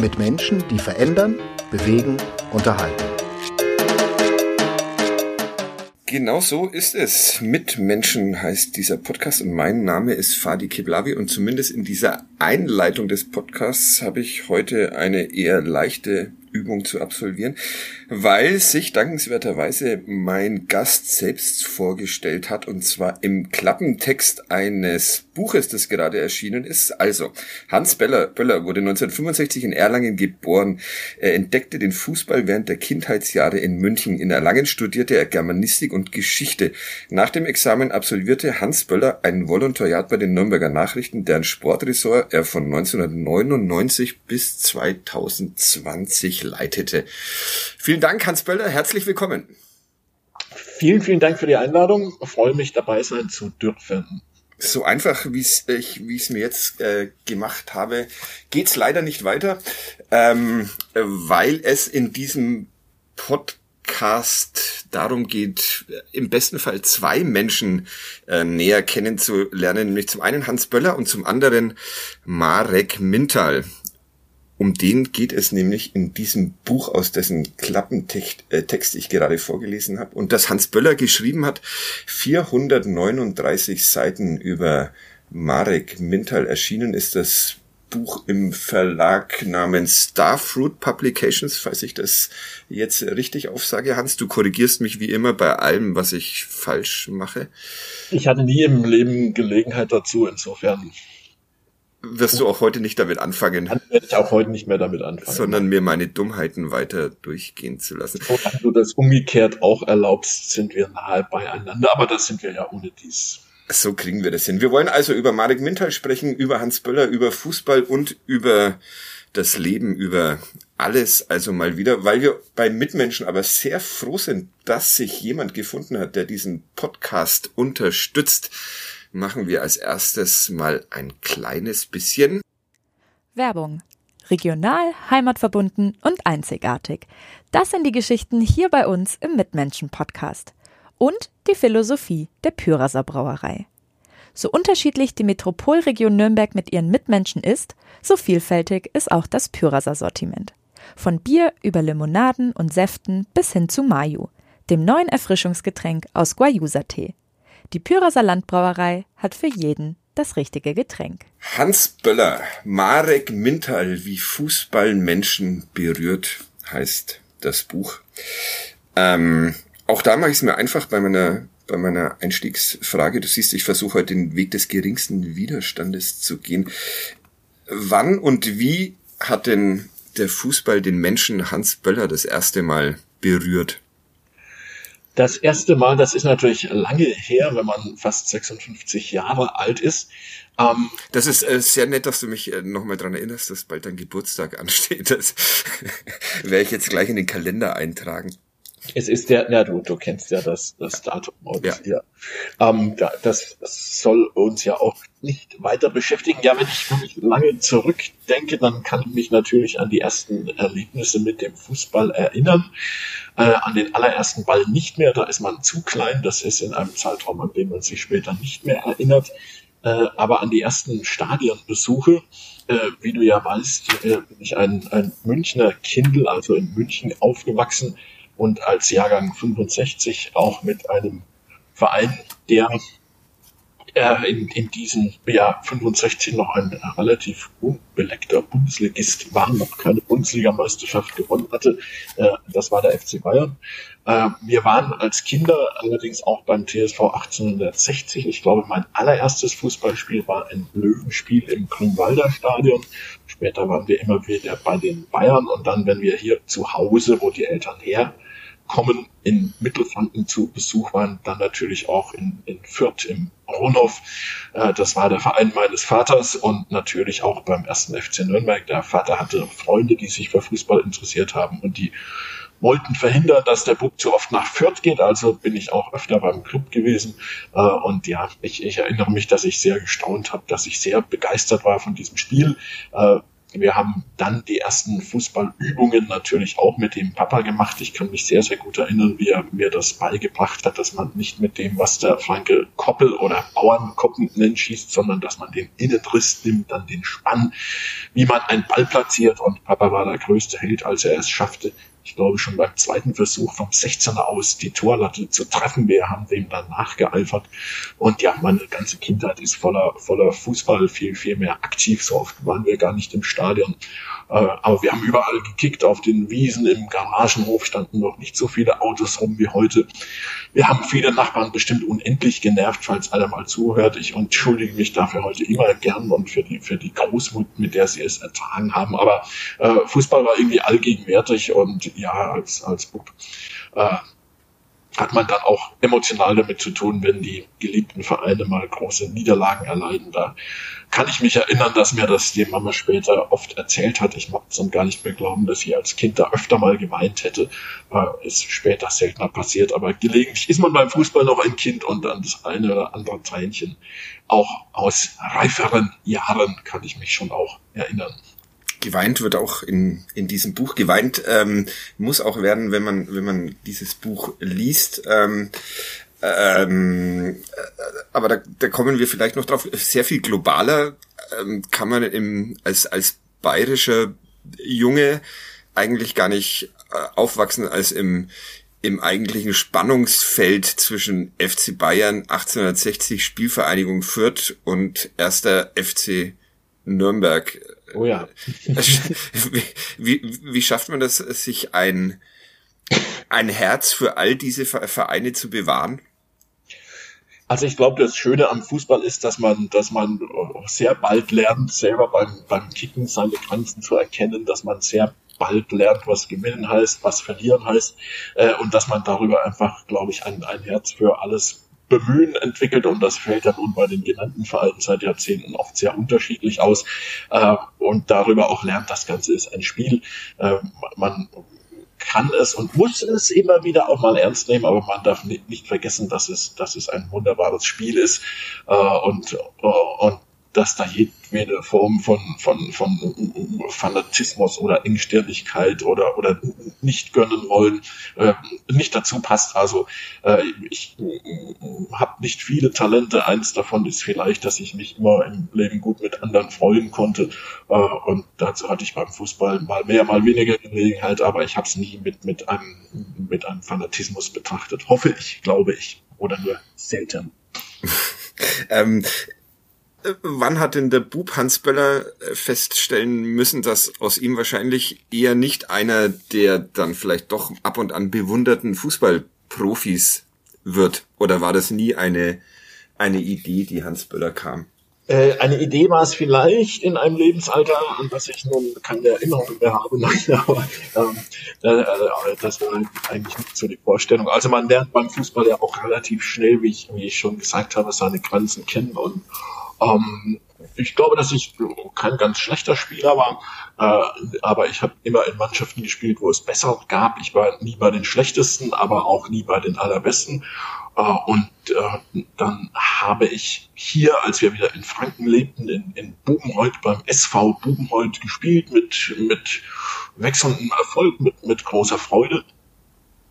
mit Menschen, die verändern, bewegen, unterhalten. Genau so ist es. Mit Menschen heißt dieser Podcast und mein Name ist Fadi Kiblavi und zumindest in dieser Einleitung des Podcasts habe ich heute eine eher leichte Übung zu absolvieren, weil sich dankenswerterweise mein Gast selbst vorgestellt hat und zwar im Klappentext eines Buches, das gerade erschienen ist. Also, Hans Beller, Böller wurde 1965 in Erlangen geboren. Er entdeckte den Fußball während der Kindheitsjahre in München. In Erlangen studierte er Germanistik und Geschichte. Nach dem Examen absolvierte Hans Böller ein Volontariat bei den Nürnberger Nachrichten, deren Sportressort er von 1999 bis 2020 leitete. Vielen Dank, Hans Böller. Herzlich willkommen. Vielen, vielen Dank für die Einladung. Ich freue mich, dabei sein zu dürfen. So einfach, wie es ich, wie es mir jetzt äh, gemacht habe, geht's leider nicht weiter, ähm, weil es in diesem Podcast darum geht, im besten Fall zwei Menschen äh, näher kennenzulernen, nämlich zum einen Hans Böller und zum anderen Marek Mintal. Um den geht es nämlich in diesem Buch, aus dessen Klappentext äh, ich gerade vorgelesen habe und das Hans Böller geschrieben hat. 439 Seiten über Marek Mintal erschienen ist das Buch im Verlag namens Starfruit Publications, falls ich das jetzt richtig aufsage. Hans, du korrigierst mich wie immer bei allem, was ich falsch mache. Ich hatte nie im Leben Gelegenheit dazu, insofern wirst du auch heute nicht damit anfangen. Dann werde ich auch heute nicht mehr damit anfangen. Sondern mir meine Dummheiten weiter durchgehen zu lassen. Solange du das umgekehrt auch erlaubst, sind wir nahe beieinander, aber das sind wir ja ohne dies. So kriegen wir das hin. Wir wollen also über Marek Mintal sprechen, über Hans Böller, über Fußball und über das Leben, über alles also mal wieder, weil wir bei Mitmenschen aber sehr froh sind, dass sich jemand gefunden hat, der diesen Podcast unterstützt machen wir als erstes mal ein kleines bisschen Werbung. Regional, heimatverbunden und einzigartig. Das sind die Geschichten hier bei uns im Mitmenschen-Podcast. Und die Philosophie der Pyraser Brauerei. So unterschiedlich die Metropolregion Nürnberg mit ihren Mitmenschen ist, so vielfältig ist auch das Pyraser Sortiment. Von Bier über Limonaden und Säften bis hin zu Mayu, dem neuen Erfrischungsgetränk aus Guayusa-Tee. Die Pyraser Landbrauerei hat für jeden das richtige Getränk. Hans Böller, Marek Mintal, wie Fußball Menschen berührt, heißt das Buch. Ähm, auch da mache ich es mir einfach bei meiner, bei meiner Einstiegsfrage. Du siehst, ich versuche heute den Weg des geringsten Widerstandes zu gehen. Wann und wie hat denn der Fußball den Menschen Hans Böller das erste Mal berührt? Das erste Mal, das ist natürlich lange her, wenn man fast 56 Jahre alt ist. Ähm, das ist äh, sehr nett, dass du mich äh, nochmal dran erinnerst, dass bald dein Geburtstag ansteht. Das werde ich jetzt gleich in den Kalender eintragen. Es ist der, ja, du, du kennst ja das, das Datum. Und, ja. ja. Ähm, das, soll uns ja auch nicht weiter beschäftigen. Ja, wenn ich, wenn ich lange zurückdenke, dann kann ich mich natürlich an die ersten Erlebnisse mit dem Fußball erinnern. Äh, an den allerersten Ball nicht mehr, da ist man zu klein. Das ist in einem Zeitraum, an den man sich später nicht mehr erinnert. Äh, aber an die ersten Stadionbesuche, äh, wie du ja weißt, äh, bin ich ein, ein Münchner Kindl, also in München aufgewachsen und als Jahrgang 65 auch mit einem Verein, der äh, in, in diesem Jahr 65 noch ein relativ unbeleckter Bundesligist war, noch keine Bundesligameisterschaft gewonnen hatte. Äh, das war der FC Bayern. Äh, wir waren als Kinder allerdings auch beim TSV 1860. Ich glaube, mein allererstes Fußballspiel war ein Löwenspiel im Grünwalder Stadion. Später waren wir immer wieder bei den Bayern und dann, wenn wir hier zu Hause, wo die Eltern her kommen, in Mittelfranken zu Besuch waren, dann natürlich auch in, in Fürth im Ronhof. Äh, das war der Verein meines Vaters und natürlich auch beim ersten FC Nürnberg. Der Vater hatte Freunde, die sich für Fußball interessiert haben und die wollten verhindern, dass der Bub zu oft nach Fürth geht. Also bin ich auch öfter beim Club gewesen. Äh, und ja, ich, ich erinnere mich, dass ich sehr gestaunt habe, dass ich sehr begeistert war von diesem Spiel. Äh, wir haben dann die ersten Fußballübungen natürlich auch mit dem Papa gemacht. Ich kann mich sehr, sehr gut erinnern, wie er mir das beigebracht hat, dass man nicht mit dem, was der Franke Koppel oder Bauernkoppen nennt, schießt, sondern dass man den Innenriss nimmt, dann den Spann, wie man einen Ball platziert. Und Papa war der größte Held, als er es schaffte, ich glaube schon beim zweiten Versuch vom 16er aus die Torlatte zu treffen. Wir haben dem dann nachgeeifert. Und ja, meine ganze Kindheit ist voller, voller Fußball, viel, viel mehr aktiv. So oft waren wir gar nicht im Stadion. Äh, aber wir haben überall gekickt. Auf den Wiesen, im Garagenhof standen noch nicht so viele Autos rum wie heute. Wir haben viele Nachbarn bestimmt unendlich genervt, falls einer mal zuhört. Ich entschuldige mich dafür heute immer gern und für die, für die Großmut, mit der sie es ertragen haben. Aber äh, Fußball war irgendwie allgegenwärtig und ja, als, als Bub, äh, hat man dann auch emotional damit zu tun, wenn die geliebten Vereine mal große Niederlagen erleiden. Da kann ich mich erinnern, dass mir das die Mama später oft erzählt hat. Ich mag es dann gar nicht mehr glauben, dass sie als Kind da öfter mal geweint hätte. Äh, ist später seltener passiert, aber gelegentlich ist man beim Fußball noch ein Kind und dann das eine oder andere Tränchen. Auch aus reiferen Jahren kann ich mich schon auch erinnern geweint wird auch in, in diesem Buch. Geweint ähm, muss auch werden, wenn man, wenn man dieses Buch liest. Ähm, ähm, aber da, da kommen wir vielleicht noch drauf. Sehr viel globaler ähm, kann man im, als, als bayerischer Junge eigentlich gar nicht äh, aufwachsen als im, im eigentlichen Spannungsfeld zwischen FC Bayern 1860 Spielvereinigung Fürth und erster FC Nürnberg Oh ja. wie, wie, wie schafft man das, sich ein, ein Herz für all diese Vereine zu bewahren? Also ich glaube, das Schöne am Fußball ist, dass man, dass man sehr bald lernt, selber beim, beim Kicken seine Grenzen zu erkennen, dass man sehr bald lernt, was gewinnen heißt, was verlieren heißt, äh, und dass man darüber einfach, glaube ich, ein, ein Herz für alles Bemühen entwickelt und das fällt dann nun bei den genannten Vereinen seit Jahrzehnten oft sehr unterschiedlich aus äh, und darüber auch lernt, das Ganze ist ein Spiel. Äh, man kann es und muss es immer wieder auch mal ernst nehmen, aber man darf nicht, nicht vergessen, dass es, dass es ein wunderbares Spiel ist äh, und, äh, und dass da jedwede Form von, von, von Fanatismus oder Engstirnigkeit oder, oder nicht gönnen wollen äh, nicht dazu passt. Also äh, ich äh, habe nicht viele Talente. Eins davon ist vielleicht, dass ich mich immer im Leben gut mit anderen freuen konnte. Äh, und dazu hatte ich beim Fußball mal mehr, mal weniger Gelegenheit, aber ich habe es nie mit, mit, einem, mit einem Fanatismus betrachtet. Hoffe ich, glaube ich. Oder nur selten. ähm, wann hat denn der Bub Hans Böller äh, feststellen müssen, dass aus ihm wahrscheinlich eher nicht einer der dann vielleicht doch ab und an bewunderten Fußballprofis wird? Oder war das nie eine, eine Idee, die Hans Böller kam? Äh, eine Idee war es vielleicht in einem Lebensalter, an das ich nun keine Erinnerung mehr habe, nein, aber ähm, äh, das war eigentlich nicht so die Vorstellung. Also man lernt beim Fußball ja auch relativ schnell, wie ich, wie ich schon gesagt habe, seine Grenzen kennen und ähm, ich glaube, dass ich kein ganz schlechter Spieler war, äh, aber ich habe immer in Mannschaften gespielt, wo es besser gab. Ich war nie bei den schlechtesten, aber auch nie bei den allerbesten. Äh, und äh, dann habe ich hier, als wir wieder in Franken lebten, in, in Bubenhold beim SV Bubenhold gespielt mit, mit wechselndem Erfolg, mit, mit großer Freude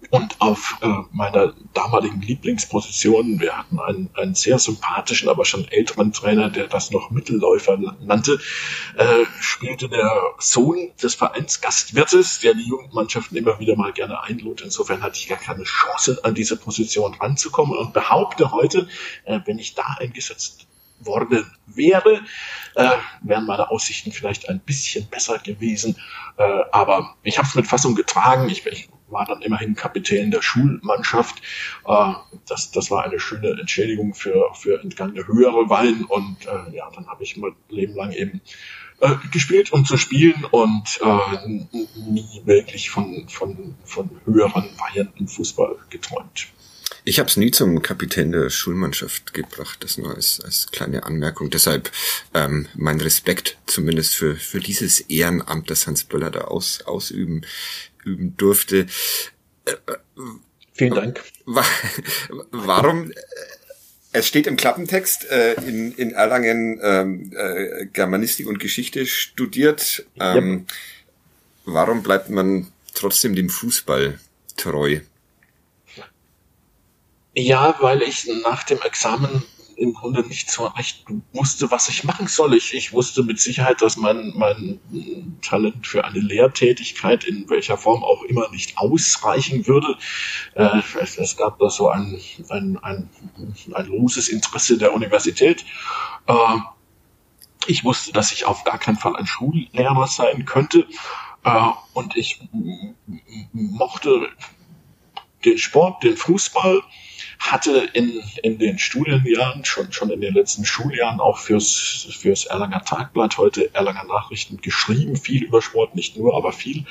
und auf äh, meiner damaligen Lieblingsposition, wir hatten einen, einen sehr sympathischen, aber schon älteren Trainer, der das noch Mittelläufer nannte, äh, spielte der Sohn des Vereins Gastwirtes, der die Jugendmannschaften immer wieder mal gerne einlud. Insofern hatte ich gar keine Chance, an diese Position ranzukommen und behaupte heute, äh, wenn ich da eingesetzt worden wäre, äh, wären meine Aussichten vielleicht ein bisschen besser gewesen. Äh, aber ich habe es mit Fassung getragen. Ich, ich war dann immerhin Kapitän der Schulmannschaft. Äh, das, das war eine schöne Entschädigung für, für entgangene höhere Wahlen. Und äh, ja, dann habe ich mein Leben lang eben äh, gespielt, um zu spielen und äh, nie wirklich von, von, von höheren im Fußball geträumt. Ich habe es nie zum Kapitän der Schulmannschaft gebracht, das nur als, als kleine Anmerkung. Deshalb ähm, mein Respekt zumindest für, für dieses Ehrenamt, das Hans Böller da aus, ausüben üben durfte. Äh, äh, Vielen Dank. Warum? Äh, es steht im Klappentext, äh, in, in Erlangen ähm, äh, Germanistik und Geschichte studiert. Ähm, ja. Warum bleibt man trotzdem dem Fußball treu? Ja, weil ich nach dem Examen im Grunde nicht so recht wusste, was ich machen soll. Ich, ich wusste mit Sicherheit, dass mein, mein Talent für eine Lehrtätigkeit in welcher Form auch immer nicht ausreichen würde. Äh, es, es, gab da so ein, ein, ein, ein loses Interesse der Universität. Äh, ich wusste, dass ich auf gar keinen Fall ein Schullehrer sein könnte. Äh, und ich mochte den Sport, den Fußball hatte in, in den Studienjahren, schon, schon in den letzten Schuljahren auch fürs, fürs Erlanger Tagblatt, heute Erlanger Nachrichten geschrieben, viel über Sport, nicht nur, aber viel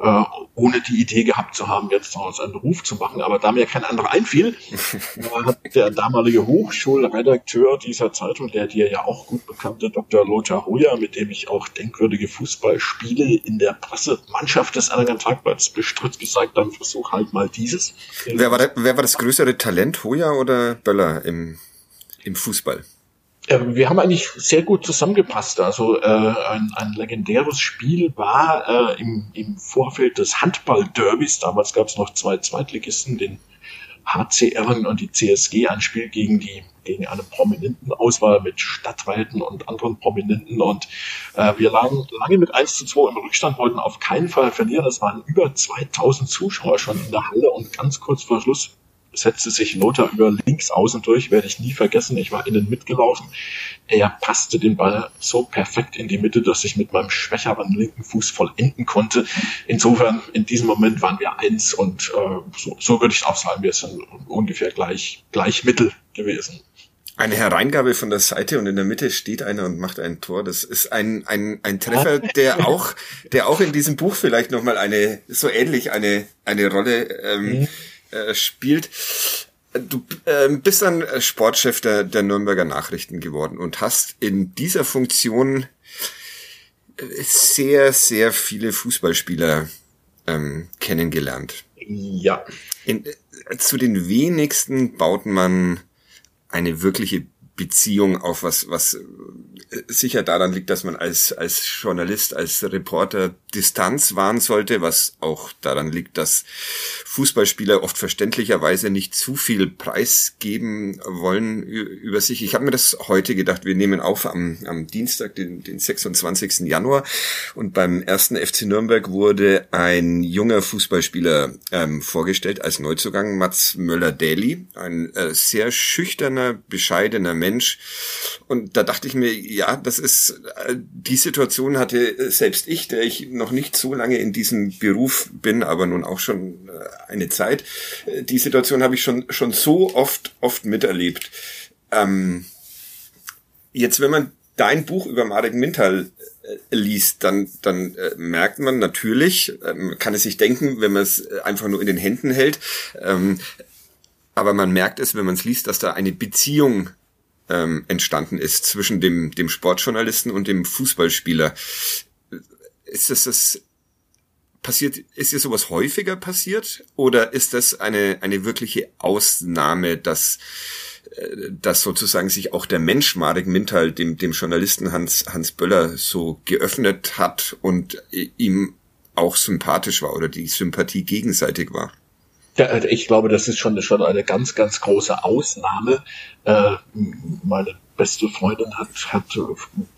äh, ohne die Idee gehabt zu haben, jetzt daraus einen Beruf zu machen. Aber da mir kein anderer einfiel, hat der damalige Hochschulredakteur dieser Zeitung, der dir ja auch gut bekannte Dr. Lothar Hoyer, mit dem ich auch denkwürdige Fußballspiele in der Pressemannschaft des Erlanger Tagblatts bestritt, gesagt, dann versuch halt mal dieses. Wer war, der, wer war das größere Talent, Hoyer oder Böller im, im Fußball? Äh, wir haben eigentlich sehr gut zusammengepasst. Also äh, ein, ein legendäres Spiel war äh, im, im Vorfeld des Handball-Derbys. Damals gab es noch zwei Zweitligisten, den HCR und die CSG, ein Spiel gegen die gegen eine prominenten Auswahl mit Stadträten und anderen Prominenten und äh, wir lagen lange mit 1 zu 2 im Rückstand, wollten auf keinen Fall verlieren. Es waren über 2000 Zuschauer schon in der Halle und ganz kurz vor Schluss setzte sich Lothar über links außen durch, werde ich nie vergessen. Ich war innen mitgelaufen. Er passte den Ball so perfekt in die Mitte, dass ich mit meinem schwächeren linken Fuß vollenden konnte. Insofern, in diesem Moment waren wir eins und äh, so, so würde ich auch sagen, wir sind ungefähr gleich, gleich Mittel gewesen. Eine Hereingabe von der Seite und in der Mitte steht einer und macht ein Tor. Das ist ein, ein, ein Treffer, der auch, der auch in diesem Buch vielleicht nochmal eine, so ähnlich eine, eine Rolle ähm, mhm äh, spielt. Du äh, bist dann Sportchef der, der Nürnberger Nachrichten geworden und hast in dieser Funktion äh, sehr, sehr viele Fußballspieler ähm, kennengelernt. Ja. In, äh, zu den wenigsten baut man eine wirkliche Beziehung auf was, was sicher daran liegt, dass man als, als Journalist, als Reporter Distanz wahren sollte, was auch daran liegt, dass Fußballspieler oft verständlicherweise nicht zu viel preisgeben wollen über sich. Ich habe mir das heute gedacht, wir nehmen auf am, am Dienstag, den, den 26. Januar und beim ersten FC Nürnberg wurde ein junger Fußballspieler ähm, vorgestellt als Neuzugang, Mats Möller-Daly, ein äh, sehr schüchterner, bescheidener Mensch und da dachte ich mir, ja, das ist, äh, die Situation hatte äh, selbst ich, der ich noch nicht so lange in diesem Beruf bin, aber nun auch schon äh, eine Zeit. Die Situation habe ich schon, schon so oft, oft miterlebt. Ähm, jetzt, wenn man dein Buch über Marek Mintal liest, dann, dann äh, merkt man natürlich, ähm, kann es sich denken, wenn man es einfach nur in den Händen hält, ähm, aber man merkt es, wenn man es liest, dass da eine Beziehung ähm, entstanden ist zwischen dem, dem Sportjournalisten und dem Fußballspieler. Ist das das passiert, ist dir sowas häufiger passiert oder ist das eine, eine wirkliche Ausnahme, dass, äh, dass sozusagen sich auch der Mensch Marek Mintal dem, dem Journalisten Hans, Hans Böller so geöffnet hat und ihm auch sympathisch war oder die Sympathie gegenseitig war? Ich glaube, das ist schon, schon eine ganz, ganz große Ausnahme. Äh, meine beste Freundin hat, hat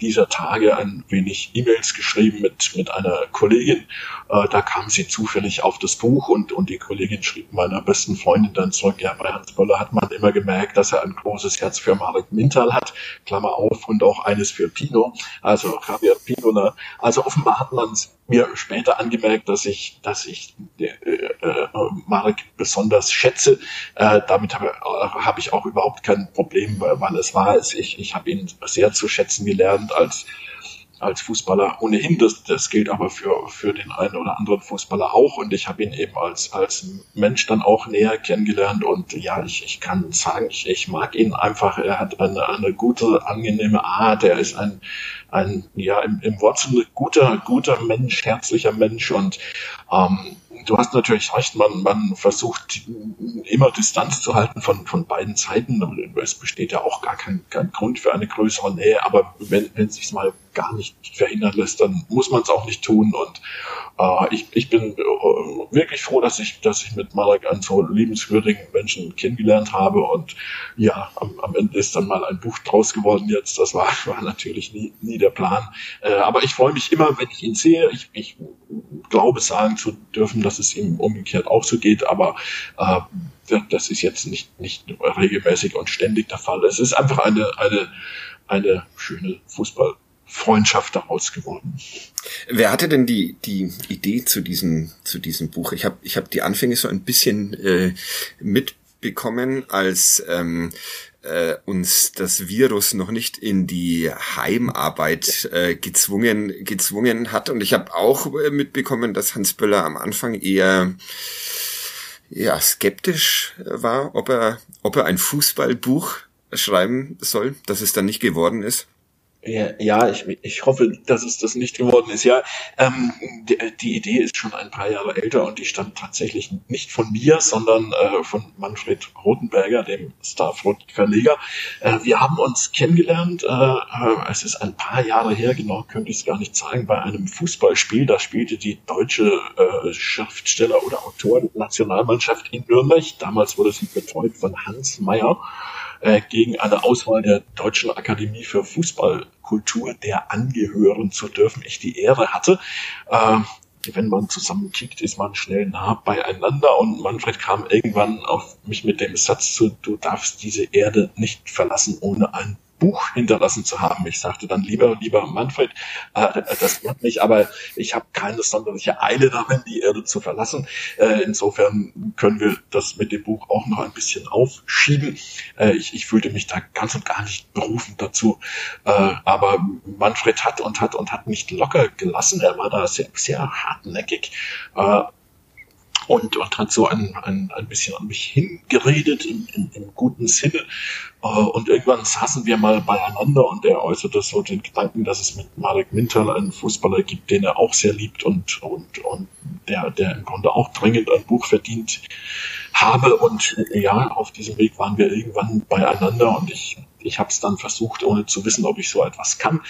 dieser Tage ein wenig E-Mails geschrieben mit, mit einer Kollegin. Äh, da kam sie zufällig auf das Buch und, und die Kollegin schrieb meiner besten Freundin dann zurück, ja, bei Hans Böller hat man immer gemerkt, dass er ein großes Herz für Marek Mintal hat, Klammer auf, und auch eines für Pino, also Javier Pino. Also offenbar hat man mir später angemerkt, dass ich, dass ich äh, äh, Marek besonders schätze. Äh, damit habe hab ich auch überhaupt kein Problem, weil es war es. Ich, ich habe ihn sehr zu schätzen gelernt als als Fußballer ohnehin. Das, das gilt aber für, für den einen oder anderen Fußballer auch. Und ich habe ihn eben als, als Mensch dann auch näher kennengelernt. Und ja, ich, ich kann sagen, ich, ich mag ihn einfach. Er hat eine, eine gute, angenehme Art. Er ist ein, ein ja, im, im Wortsinne guter, guter Mensch, herzlicher Mensch. Und ähm, du hast natürlich recht, man, man versucht immer Distanz zu halten von, von beiden Seiten. Es besteht ja auch gar kein, kein Grund für eine größere Nähe, aber wenn, wenn es sich mal gar nicht verhindern lässt, dann muss man es auch nicht tun. Und äh, ich, ich bin äh, wirklich froh, dass ich, dass ich mit Malak einen so liebenswürdigen Menschen kennengelernt habe. Und ja, am, am Ende ist dann mal ein Buch draus geworden jetzt. Das war, war natürlich nie, nie der Plan. Äh, aber ich freue mich immer, wenn ich ihn sehe. Ich, ich glaube sagen zu dürfen, dass es ihm umgekehrt auch so geht, aber äh, das ist jetzt nicht, nicht regelmäßig und ständig der Fall. Es ist einfach eine, eine, eine schöne Fußball. Freundschaft daraus geworden. Wer hatte denn die die Idee zu diesem zu diesem Buch? Ich habe ich hab die Anfänge so ein bisschen äh, mitbekommen, als ähm, äh, uns das Virus noch nicht in die Heimarbeit äh, gezwungen gezwungen hat und ich habe auch äh, mitbekommen, dass Hans Böller am Anfang eher ja skeptisch war, ob er ob er ein Fußballbuch schreiben soll, dass es dann nicht geworden ist. Ja, ich, ich hoffe, dass es das nicht geworden ist. Ja, ähm, die, die, Idee ist schon ein paar Jahre älter und die stammt tatsächlich nicht von mir, sondern äh, von Manfred Rotenberger, dem Starfront-Verleger. Äh, wir haben uns kennengelernt, äh, äh, es ist ein paar Jahre her, genau könnte ich es gar nicht sagen, bei einem Fußballspiel. Da spielte die deutsche äh, Schriftsteller- oder Autoren-Nationalmannschaft in Nürnberg. Damals wurde sie betreut von Hans Meyer äh, gegen eine Auswahl der Deutschen Akademie für Fußballkultur, der angehören zu dürfen, ich die Ehre hatte. Äh, wenn man zusammen kickt, ist man schnell nah beieinander und Manfred kam irgendwann auf mich mit dem Satz zu, du darfst diese Erde nicht verlassen ohne ein Buch hinterlassen zu haben. Ich sagte dann lieber, lieber Manfred, äh, das macht mich, aber ich habe keine sonderliche Eile darin, die Erde zu verlassen. Äh, insofern können wir das mit dem Buch auch noch ein bisschen aufschieben. Äh, ich, ich fühlte mich da ganz und gar nicht berufen dazu. Äh, aber Manfred hat und hat und hat nicht locker gelassen. Er war da sehr, sehr hartnäckig. Und, und hat so ein, ein, ein bisschen an mich hingeredet im, im, im guten Sinne. Äh, und irgendwann saßen wir mal beieinander und er äußerte so den Gedanken, dass es mit Marek Mintal einen Fußballer gibt, den er auch sehr liebt und, und, und der, der im Grunde auch dringend ein Buch verdient habe. Und ja, auf diesem Weg waren wir irgendwann beieinander und ich ich habe es dann versucht, ohne zu wissen, ob ich so etwas kann.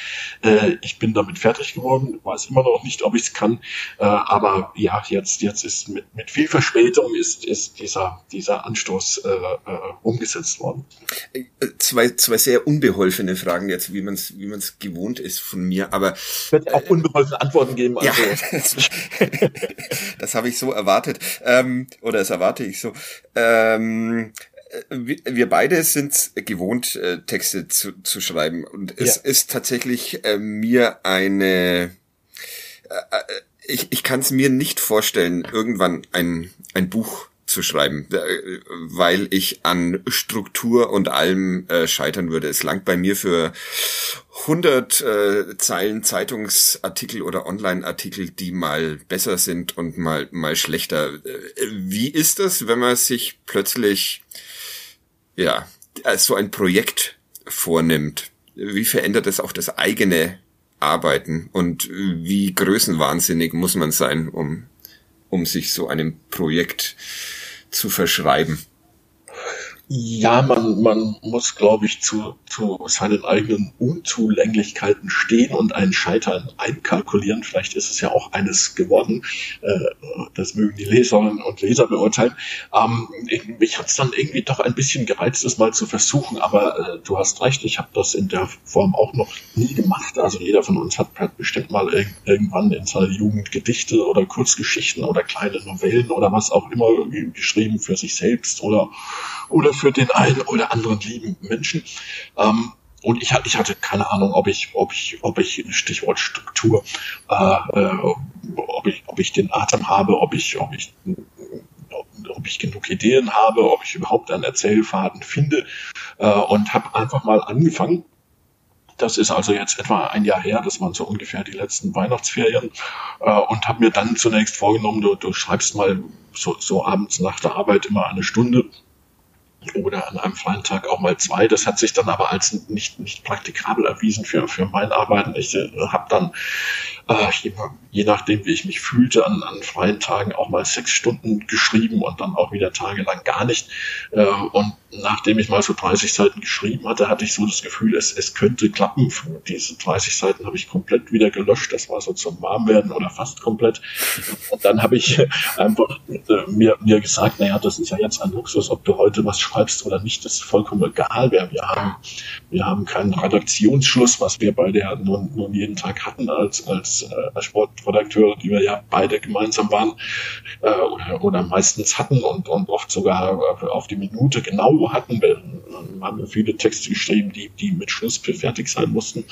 Äh, ich bin damit fertig geworden, weiß immer noch nicht, ob ich es kann. Äh, aber ja, jetzt, jetzt ist mit, mit viel Verspätung ist, ist dieser, dieser Anstoß äh, äh, umgesetzt worden. Äh, zwei, zwei sehr unbeholfene Fragen jetzt, wie man es wie man's gewohnt ist von mir. Aber es wird auch unbeholfene Antworten geben. Also. Ja, das, das habe ich so erwartet. Ähm, oder das erwarte ich so. Ähm, wir beide sind gewohnt, äh, Texte zu, zu schreiben. Und es ja. ist tatsächlich äh, mir eine. Äh, ich ich kann es mir nicht vorstellen, irgendwann ein, ein Buch zu schreiben, weil ich an Struktur und allem äh, scheitern würde. Es langt bei mir für 100 äh, Zeilen Zeitungsartikel oder Online-Artikel, die mal besser sind und mal mal schlechter. Wie ist das, wenn man sich plötzlich ja, so ein Projekt vornimmt, wie verändert es auch das eigene Arbeiten und wie größenwahnsinnig muss man sein, um, um sich so einem Projekt zu verschreiben? Ja, man, man muss, glaube ich, zu, zu seinen eigenen Unzulänglichkeiten stehen und ein Scheitern einkalkulieren. Vielleicht ist es ja auch eines geworden. Äh, das mögen die Leserinnen und Leser beurteilen. Ähm, mich hat es dann irgendwie doch ein bisschen gereizt, es mal zu versuchen. Aber äh, du hast recht, ich habe das in der Form auch noch nie gemacht. Also jeder von uns hat, bestimmt mal irg irgendwann in seiner Jugend Gedichte oder Kurzgeschichten oder kleine Novellen oder was auch immer geschrieben für sich selbst oder, oder für den einen oder anderen lieben Menschen. Ähm, und ich, ich hatte keine Ahnung, ob ich, ob ich, ob ich Stichwort Struktur, äh, äh, ob ich, ob ich den Atem habe, ob ich, ob ich, ob ich genug Ideen habe, ob ich überhaupt einen Erzählfaden finde. Äh, und habe einfach mal angefangen. Das ist also jetzt etwa ein Jahr her, das waren so ungefähr die letzten Weihnachtsferien. Äh, und habe mir dann zunächst vorgenommen, du, du schreibst mal so, so abends nach der Arbeit immer eine Stunde oder an einem freien Tag auch mal zwei. Das hat sich dann aber als nicht, nicht praktikabel erwiesen für, für mein Arbeiten. Ich äh, habe dann, äh, je, je, nachdem, wie ich mich fühlte, an, an freien Tagen auch mal sechs Stunden geschrieben und dann auch wieder tagelang gar nicht. Äh, und nachdem ich mal so 30 Seiten geschrieben hatte, hatte ich so das Gefühl, es, es könnte klappen. Diese 30 Seiten habe ich komplett wieder gelöscht. Das war so zum Warmwerden oder fast komplett. Und dann habe ich einfach äh, mir, mir gesagt, naja, das ist ja jetzt ein Luxus, ob du heute was schreibst oder nicht, das ist vollkommen egal. Wir, wir, haben, wir haben keinen Redaktionsschluss, was wir beide ja nun, nun jeden Tag hatten als, als äh, Sportredakteure, die wir ja beide gemeinsam waren äh, oder, oder meistens hatten und, und oft sogar auf die Minute genau hatten. Wir haben viele Texte geschrieben, die, die mit Schluss fertig sein mussten.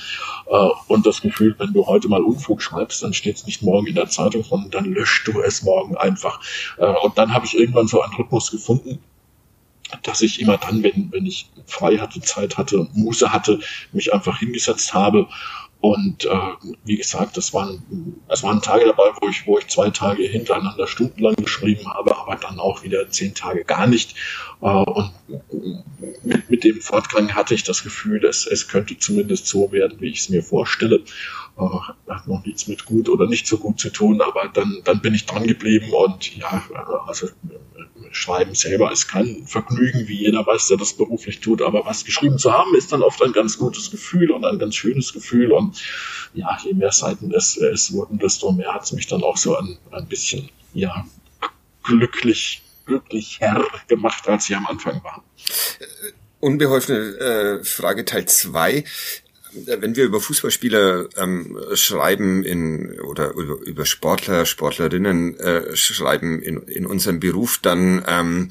Äh, und das Gefühl, wenn du heute mal Unfug schreibst, dann steht es nicht morgen in der Zeitung, sondern dann löscht du es morgen einfach. Äh, und dann habe ich irgendwann so einen Rhythmus gefunden, dass ich immer dann, wenn, wenn ich frei hatte, Zeit hatte und Muße hatte, mich einfach hingesetzt habe und äh, wie gesagt, das waren, es waren Tage dabei, wo ich, wo ich zwei Tage hintereinander stundenlang geschrieben habe, aber dann auch wieder zehn Tage gar nicht. Äh, und mit, mit dem Fortgang hatte ich das Gefühl, dass es könnte zumindest so werden, wie ich es mir vorstelle. Äh, hat noch nichts mit gut oder nicht so gut zu tun, aber dann, dann bin ich dran geblieben und ja, also Schreiben selber ist kein Vergnügen, wie jeder weiß, der das beruflich tut, aber was geschrieben zu haben, ist dann oft ein ganz gutes Gefühl und ein ganz schönes Gefühl und ja, je mehr Seiten es, es wurden, desto mehr hat es mich dann auch so ein, ein bisschen, ja, glücklich, glücklich Herr gemacht, als sie am Anfang waren. Unbeholfene äh, Frage Teil zwei wenn wir über Fußballspieler ähm, schreiben in oder über, über Sportler, Sportlerinnen äh, schreiben in, in unserem Beruf, dann ähm,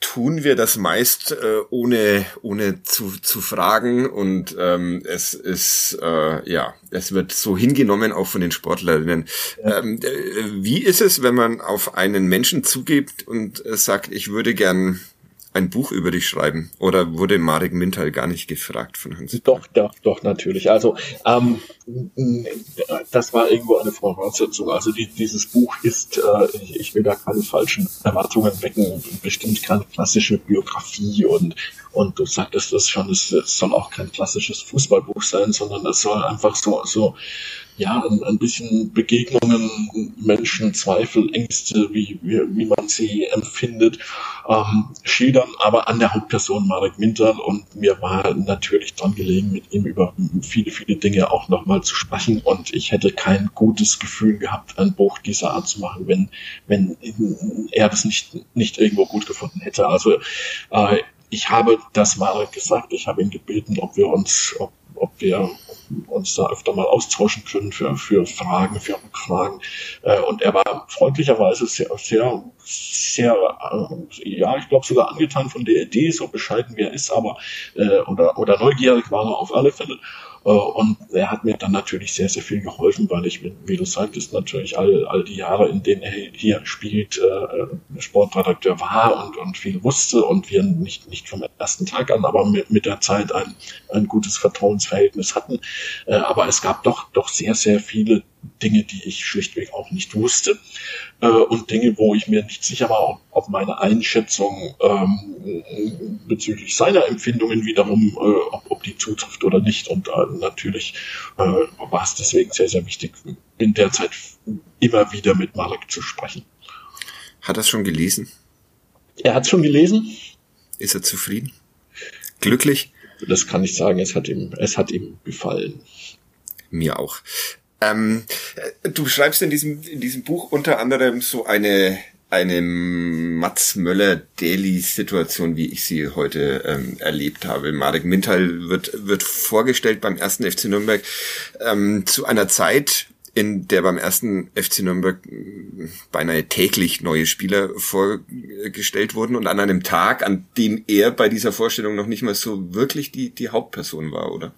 tun wir das meist äh, ohne ohne zu, zu fragen und ähm, es ist äh, ja es wird so hingenommen auch von den Sportlerinnen. Ja. Ähm, äh, wie ist es, wenn man auf einen Menschen zugibt und äh, sagt, ich würde gern ein Buch über dich schreiben? Oder wurde Marek Mintal gar nicht gefragt von Hans? Doch, doch, doch, natürlich. Also ähm, das war irgendwo eine Voraussetzung. Also die, dieses Buch ist, äh, ich, will da keine falschen Erwartungen wecken, bestimmt keine klassische Biografie und und du sagtest das schon, es, es soll auch kein klassisches Fußballbuch sein, sondern es soll einfach so, so ja, ein, bisschen Begegnungen, Menschen, Zweifel, Ängste, wie, wie, wie man sie empfindet, ähm, schildern, aber an der Hauptperson Marek Minter und mir war natürlich dran gelegen, mit ihm über viele, viele Dinge auch nochmal zu sprechen und ich hätte kein gutes Gefühl gehabt, ein Buch dieser Art zu machen, wenn, wenn er das nicht, nicht irgendwo gut gefunden hätte. Also äh, ich habe das Marek gesagt, ich habe ihn gebeten, ob wir uns, ob ob wir uns da öfter mal austauschen können für, für Fragen, für Rückfragen. Äh, und er war freundlicherweise sehr, sehr, sehr, äh, ja, ich glaube sogar angetan von der Idee, so bescheiden wie er ist, aber äh, oder, oder neugierig war er auf alle Fälle. Äh, und er hat mir dann natürlich sehr, sehr viel geholfen, weil ich, wie du sagtest, natürlich all, all die Jahre, in denen er hier spielt, äh, Sportredakteur war und, und viel wusste und wir nicht, nicht vom ersten Tag an, aber mit, mit der Zeit ein, ein gutes Vertrauensverhältnis hatten. Äh, aber es gab doch, doch sehr, sehr viele Dinge, die ich schlichtweg auch nicht wusste äh, und Dinge, wo ich mir nicht sicher war, ob, meine Einschätzung ähm, bezüglich seiner Empfindungen wiederum, äh, ob, ob die zutrifft oder nicht. Und äh, natürlich äh, war es deswegen sehr, sehr wichtig, in der Zeit immer wieder mit Marek zu sprechen. Hat er es schon gelesen? Er hat es schon gelesen. Ist er zufrieden? Glücklich? Das kann ich sagen, es hat ihm, es hat ihm gefallen. Mir auch. Ähm, du schreibst in diesem, in diesem Buch unter anderem so eine, eine Mats Möller-Daily-Situation, wie ich sie heute ähm, erlebt habe. Marek Mintal wird, wird vorgestellt beim ersten FC Nürnberg ähm, zu einer Zeit, in der beim ersten FC Nürnberg hm, beinahe täglich neue Spieler vorgestellt wurden und an einem Tag, an dem er bei dieser Vorstellung noch nicht mal so wirklich die, die Hauptperson war, oder?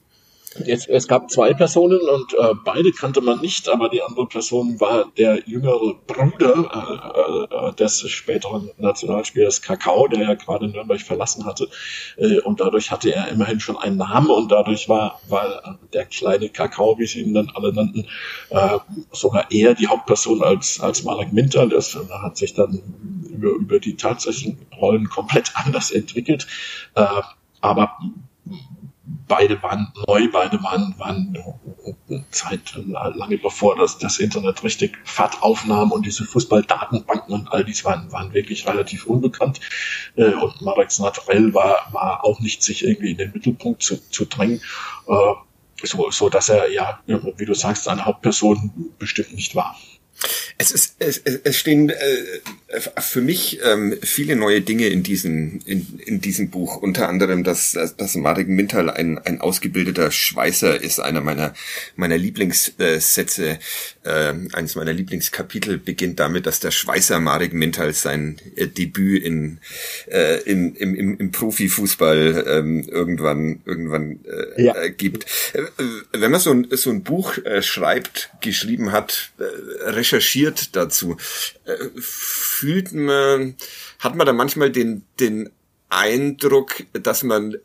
Es, es gab zwei Personen und äh, beide kannte man nicht, aber die andere Person war der jüngere Bruder äh, äh, des späteren Nationalspielers Kakao, der ja gerade Nürnberg verlassen hatte. Äh, und dadurch hatte er immerhin schon einen Namen und dadurch war, war der kleine Kakao, wie sie ihn dann alle nannten, äh, sogar eher die Hauptperson als, als Marek Minter. Das hat sich dann über, über die tatsächlichen Rollen komplett anders entwickelt. Äh, aber beide waren neu, beide waren, waren Zeit lange bevor das, das Internet richtig Fahrt aufnahm und diese Fußballdatenbanken und all dies waren, waren wirklich relativ unbekannt. Äh, und Marek Naturell war, war auch nicht sich irgendwie in den Mittelpunkt zu, zu drängen, äh, so, so dass er ja, wie du sagst, eine Hauptperson bestimmt nicht war. Es ist, es, es stehen äh, für mich ähm, viele neue Dinge in diesem in, in diesem Buch. Unter anderem, dass dass Marek Mintal ein ein ausgebildeter Schweißer ist. Einer meiner meiner Lieblingssätze, äh, eines meiner Lieblingskapitel beginnt damit, dass der Schweißer Marek Mintal sein äh, Debüt in, äh, in im, im, im Profifußball ähm, irgendwann irgendwann äh, ja. äh, gibt. Äh, wenn man so ein so ein Buch äh, schreibt, geschrieben hat, äh, recherchiert dazu. Äh, fühlt man, hat man da manchmal den, den Eindruck, dass man äh,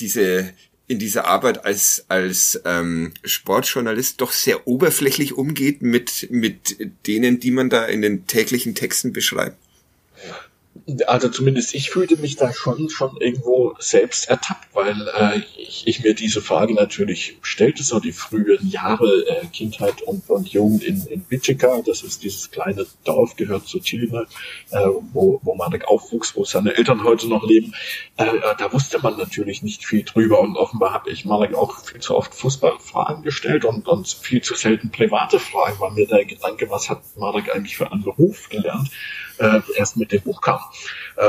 diese in dieser Arbeit als als ähm, Sportjournalist doch sehr oberflächlich umgeht mit mit denen, die man da in den täglichen Texten beschreibt also zumindest ich fühlte mich da schon schon irgendwo selbst ertappt, weil äh, ich, ich mir diese Frage natürlich stellte, so die frühen Jahre äh, Kindheit und, und Jugend in, in Bitschika, das ist dieses kleine Dorf, gehört zu Chile, äh, wo, wo Marek aufwuchs, wo seine Eltern heute noch leben, äh, äh, da wusste man natürlich nicht viel drüber und offenbar habe ich Marek auch viel zu oft Fußballfragen gestellt und, und viel zu selten private Fragen, weil mir der Gedanke, was hat Marek eigentlich für einen Beruf gelernt, äh, erst mit dem Buch kam. Äh,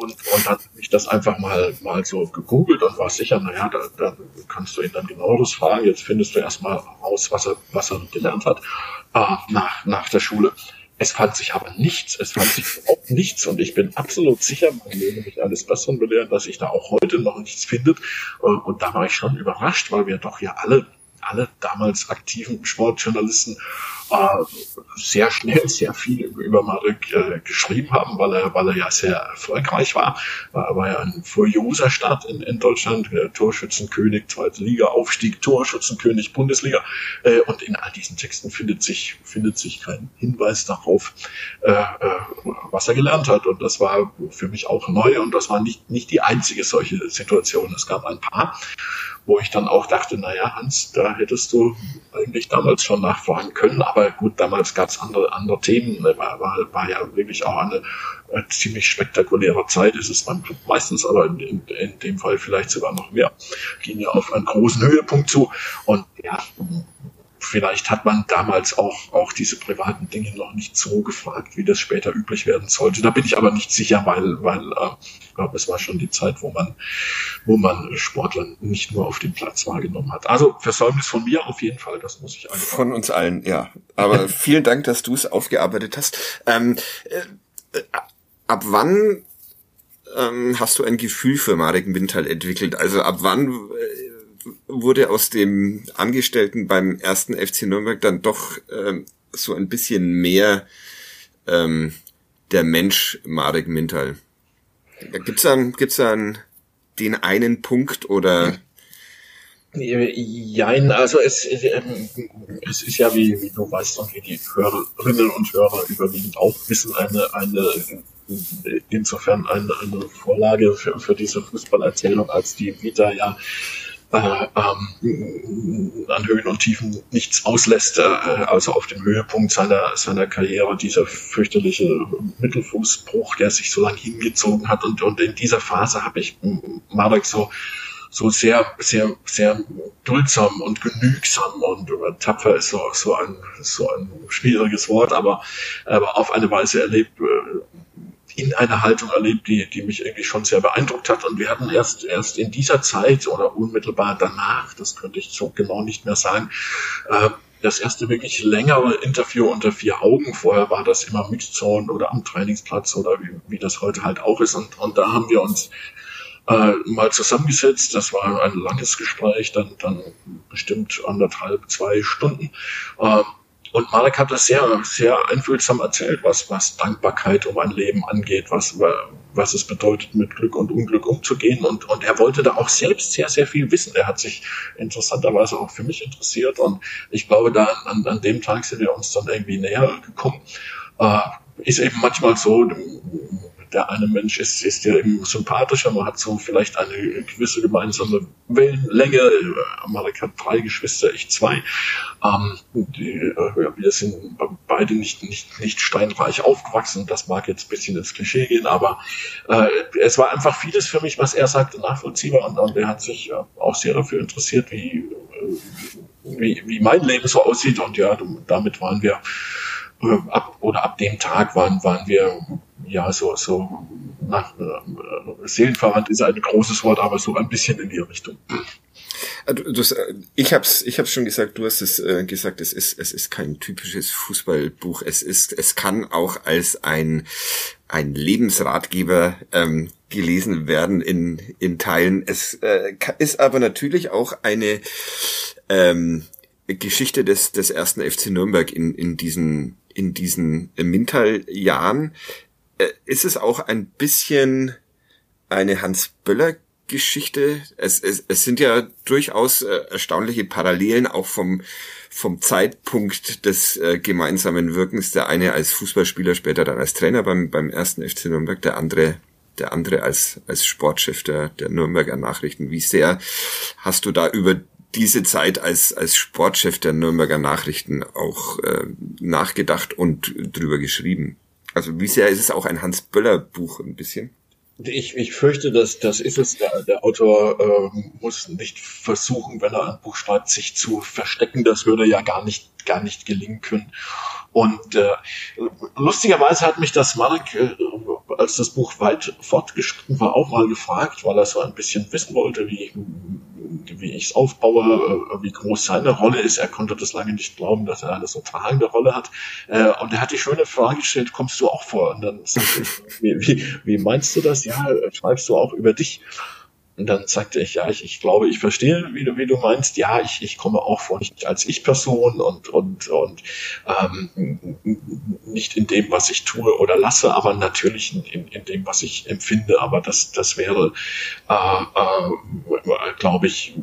und, und dann habe ich das einfach mal, mal so gegoogelt und war sicher, naja, da, da kannst du ihn dann genaueres fragen. Jetzt findest du erstmal raus, was er, was er gelernt hat äh, nach, nach der Schule. Es fand sich aber nichts, es fand sich überhaupt nichts und ich bin absolut sicher, man möge mich alles Besseren belehren, dass sich da auch heute noch nichts findet. Äh, und da war ich schon überrascht, weil wir doch ja alle alle damals aktiven Sportjournalisten sehr schnell sehr viel über Marek äh, geschrieben haben, weil er, weil er ja sehr erfolgreich war. War, war ja ein furioser Start in, in Deutschland, Torschützenkönig, zweite Liga, Aufstieg, Torschützenkönig, Bundesliga. Äh, und in all diesen Texten findet sich, findet sich kein Hinweis darauf, äh, äh, was er gelernt hat. Und das war für mich auch neu und das war nicht, nicht die einzige solche Situation. Es gab ein paar wo ich dann auch dachte, naja, Hans, da hättest du eigentlich damals schon nachfragen können, aber gut, damals gab es andere, andere Themen, ne, war, war, war ja wirklich auch eine, eine ziemlich spektakuläre Zeit, ist es meistens, aber in, in, in dem Fall vielleicht sogar noch mehr, ging ja auf einen großen Höhepunkt zu und ja, vielleicht hat man damals auch, auch diese privaten Dinge noch nicht so gefragt, wie das später üblich werden sollte. Da bin ich aber nicht sicher, weil, weil äh, ich glaube, es war schon die Zeit, wo man, wo man Sportler nicht nur auf dem Platz wahrgenommen hat. Also Versäumnis von mir auf jeden Fall, das muss ich einfach. Von uns allen, ja. Aber vielen Dank, dass du es aufgearbeitet hast. Ähm, äh, ab wann ähm, hast du ein Gefühl für Marek Wintal entwickelt? Also ab wann äh, wurde aus dem Angestellten beim ersten FC Nürnberg dann doch ähm, so ein bisschen mehr ähm, der Mensch Marek Mintal. Gibt's dann gibt's dann den einen Punkt oder Jein, also es, ähm, es ist ja, wie, wie du weißt und wie die Hörerinnen und Hörer überwiegend auch wissen, eine, eine insofern eine, eine Vorlage für, für diese Fußballerzählung, als die Vita ja äh, ähm, an Höhen und Tiefen nichts auslässt, äh, also auf dem Höhepunkt seiner, seiner Karriere, dieser fürchterliche Mittelfußbruch, der sich so lange hingezogen hat. Und, und in dieser Phase habe ich Marek so so sehr, sehr, sehr duldsam und genügsam und tapfer ist so, so ein, so ein schwieriges Wort, aber, aber auf eine Weise erlebt, äh, in einer Haltung erlebt, die, die mich irgendwie schon sehr beeindruckt hat. Und wir hatten erst, erst in dieser Zeit oder unmittelbar danach, das könnte ich so genau nicht mehr sagen, äh, das erste wirklich längere Interview unter vier Augen. Vorher war das immer Mixzone oder am Trainingsplatz oder wie, wie das heute halt auch ist. Und, und da haben wir uns äh, mal zusammengesetzt. Das war ein langes Gespräch, dann, dann bestimmt anderthalb, zwei Stunden. Äh, und Marek hat das sehr, sehr einfühlsam erzählt, was, was Dankbarkeit um ein Leben angeht, was, was es bedeutet, mit Glück und Unglück umzugehen. Und, und er wollte da auch selbst sehr, sehr viel wissen. Er hat sich interessanterweise auch für mich interessiert. Und ich glaube, da an, an dem Tag sind wir uns dann irgendwie näher gekommen. Äh, ist eben manchmal so, der eine Mensch ist, ist ja eben sympathischer, man hat so vielleicht eine gewisse gemeinsame Wellenlänge. Marek hat drei Geschwister, ich zwei. Ähm, die, äh, wir sind beide nicht, nicht, nicht steinreich aufgewachsen. Das mag jetzt ein bisschen ins Klischee gehen, aber äh, es war einfach vieles für mich, was er sagte, nachvollziehbar. Und, und er hat sich äh, auch sehr dafür interessiert, wie, äh, wie, wie mein Leben so aussieht. Und ja, damit waren wir ab oder ab dem Tag waren, waren wir ja so, so nach, äh, seelenverwandt ist ein großes Wort, aber so ein bisschen in die Richtung. Äh, äh, ich hab's, ich hab's schon gesagt. Du hast es äh, gesagt. Es ist, es ist kein typisches Fußballbuch. Es ist, es kann auch als ein ein Lebensratgeber ähm, gelesen werden in in Teilen. Es äh, ist aber natürlich auch eine ähm, Geschichte des des ersten FC Nürnberg in in diesen in diesen Mintal-Jahren äh, ist es auch ein bisschen eine Hans Böller Geschichte. Es, es, es sind ja durchaus äh, erstaunliche Parallelen auch vom vom Zeitpunkt des äh, gemeinsamen Wirkens. Der eine als Fußballspieler, später dann als Trainer beim beim ersten FC Nürnberg, der andere der andere als als Sportchef der der Nürnberger Nachrichten. Wie sehr hast du da über diese Zeit als, als Sportchef der Nürnberger Nachrichten auch äh, nachgedacht und drüber geschrieben. Also wie sehr ist es auch ein Hans Böller Buch ein bisschen? Ich, ich fürchte, dass das ist es. Der, der Autor äh, muss nicht versuchen, wenn er ein Buch schreibt, sich zu verstecken. Das würde ja gar nicht, gar nicht gelingen können. Und äh, lustigerweise hat mich das Mark, äh, als das Buch weit fortgeschritten war, auch mal gefragt, weil er so ein bisschen wissen wollte, wie, wie ich es aufbaue, äh, wie groß seine Rolle ist. Er konnte das lange nicht glauben, dass er eine so tragende Rolle hat. Äh, und er hat die schöne Frage gestellt, kommst du auch vor? Und dann ich, wie, wie, wie meinst du das? Ja, schreibst du auch über dich? Und dann sagte ich, ja, ich, ich glaube, ich verstehe, wie du, wie du meinst. Ja, ich, ich komme auch vor, nicht als Ich-Person und, und, und ähm, nicht in dem, was ich tue oder lasse, aber natürlich in, in dem, was ich empfinde. Aber das, das wäre, äh, äh, glaube ich,